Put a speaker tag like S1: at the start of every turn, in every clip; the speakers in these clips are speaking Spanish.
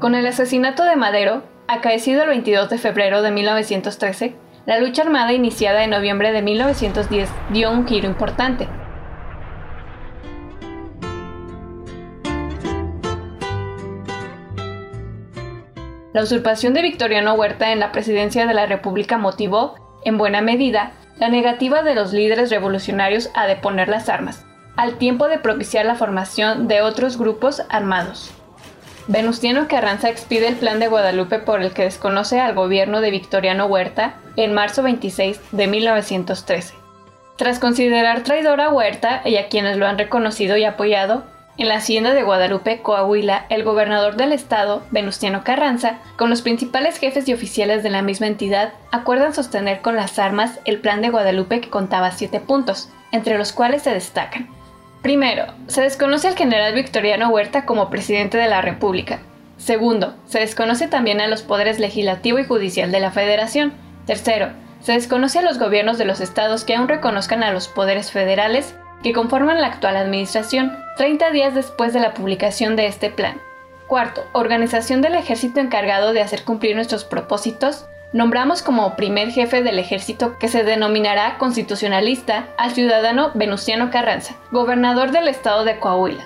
S1: Con el asesinato de Madero, acaecido el 22 de febrero de 1913, la lucha armada iniciada en noviembre de 1910 dio un giro importante. La usurpación de Victoriano Huerta en la presidencia de la República motivó, en buena medida, la negativa de los líderes revolucionarios a deponer las armas, al tiempo de propiciar la formación de otros grupos armados. Venustiano Carranza expide el Plan de Guadalupe por el que desconoce al gobierno de Victoriano Huerta en marzo 26 de 1913. Tras considerar traidor a Huerta y a quienes lo han reconocido y apoyado, en la hacienda de Guadalupe, Coahuila, el gobernador del estado, Venustiano Carranza, con los principales jefes y oficiales de la misma entidad, acuerdan sostener con las armas el plan de Guadalupe que contaba siete puntos, entre los cuales se destacan Primero, se desconoce al general Victoriano Huerta como presidente de la República. Segundo, se desconoce también a los poderes legislativo y judicial de la Federación. Tercero, se desconoce a los gobiernos de los estados que aún reconozcan a los poderes federales que conforman la actual administración, 30 días después de la publicación de este plan. Cuarto, organización del ejército encargado de hacer cumplir nuestros propósitos, nombramos como primer jefe del ejército que se denominará constitucionalista al ciudadano Venustiano Carranza, gobernador del estado de Coahuila.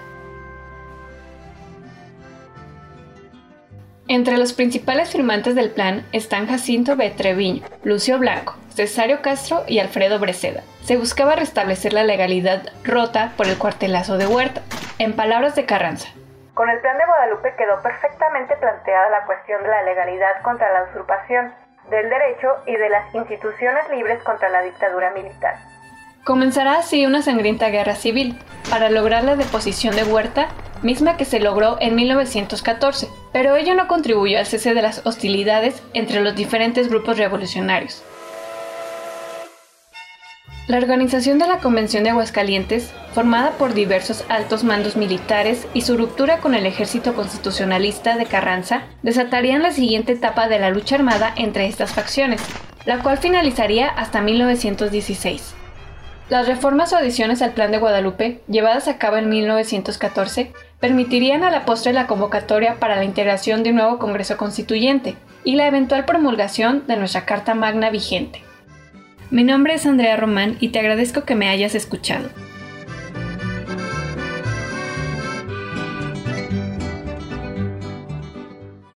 S1: Entre los principales firmantes del plan están Jacinto B. Treviño, Lucio Blanco, Cesario Castro y Alfredo Breceda. Se buscaba restablecer la legalidad rota por el cuartelazo de Huerta. En palabras de Carranza,
S2: con el plan de Guadalupe quedó perfectamente planteada la cuestión de la legalidad contra la usurpación, del derecho y de las instituciones libres contra la dictadura militar.
S1: Comenzará así una sangrienta guerra civil para lograr la deposición de Huerta, misma que se logró en 1914, pero ello no contribuyó al cese de las hostilidades entre los diferentes grupos revolucionarios. La organización de la Convención de Aguascalientes, formada por diversos altos mandos militares y su ruptura con el ejército constitucionalista de Carranza, desatarían la siguiente etapa de la lucha armada entre estas facciones, la cual finalizaría hasta 1916. Las reformas o adiciones al Plan de Guadalupe, llevadas a cabo en 1914, permitirían a la postre la convocatoria para la integración de un nuevo Congreso Constituyente y la eventual promulgación de nuestra Carta Magna vigente. Mi nombre es Andrea Román y te agradezco que me hayas escuchado.